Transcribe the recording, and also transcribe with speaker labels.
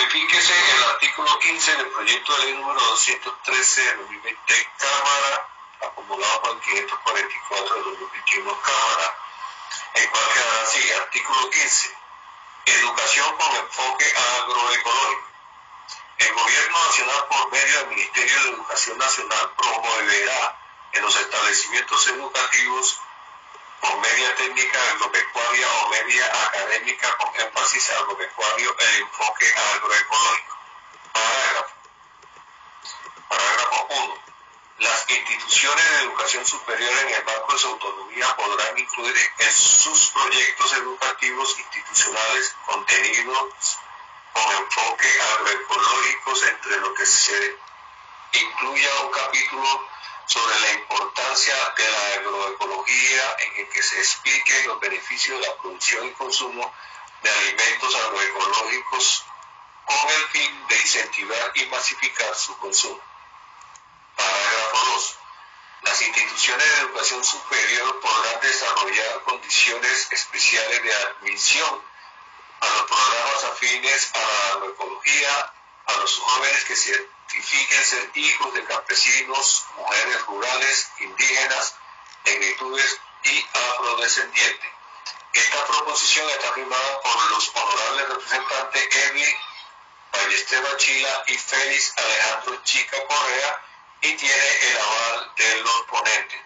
Speaker 1: Modifíquese el artículo 15 del proyecto de ley número 213 de 2020 Cámara, acumulado por el 544 de 2021 Cámara, el cual quedará así, artículo 15, educación con enfoque agroecológico. El Gobierno Nacional, por medio del Ministerio de Educación Nacional, promoverá en los establecimientos educativos con media técnica agropecuaria o media académica con énfasis agropecuario el enfoque agroecológico. Parágrafo. Parágrafo 1. Las instituciones de educación superior en el marco de su autonomía podrán incluir en sus proyectos educativos institucionales contenidos con enfoque agroecológicos entre lo que se incluya un capítulo sobre la importancia de la agroecología en el que se expliquen los beneficios de la producción y consumo de alimentos agroecológicos con el fin de incentivar y masificar su consumo. Parágrafo 2. Las instituciones de educación superior podrán desarrollar condiciones especiales de admisión a los programas afines a la agroecología a los jóvenes que certifiquen ser hijos de campesinos, mujeres rurales, indígenas, negritudes y afrodescendientes. Esta proposición está firmada por los honorables representantes Evi Ballesteros Chila y Félix Alejandro Chica Correa y tiene el aval de los ponentes.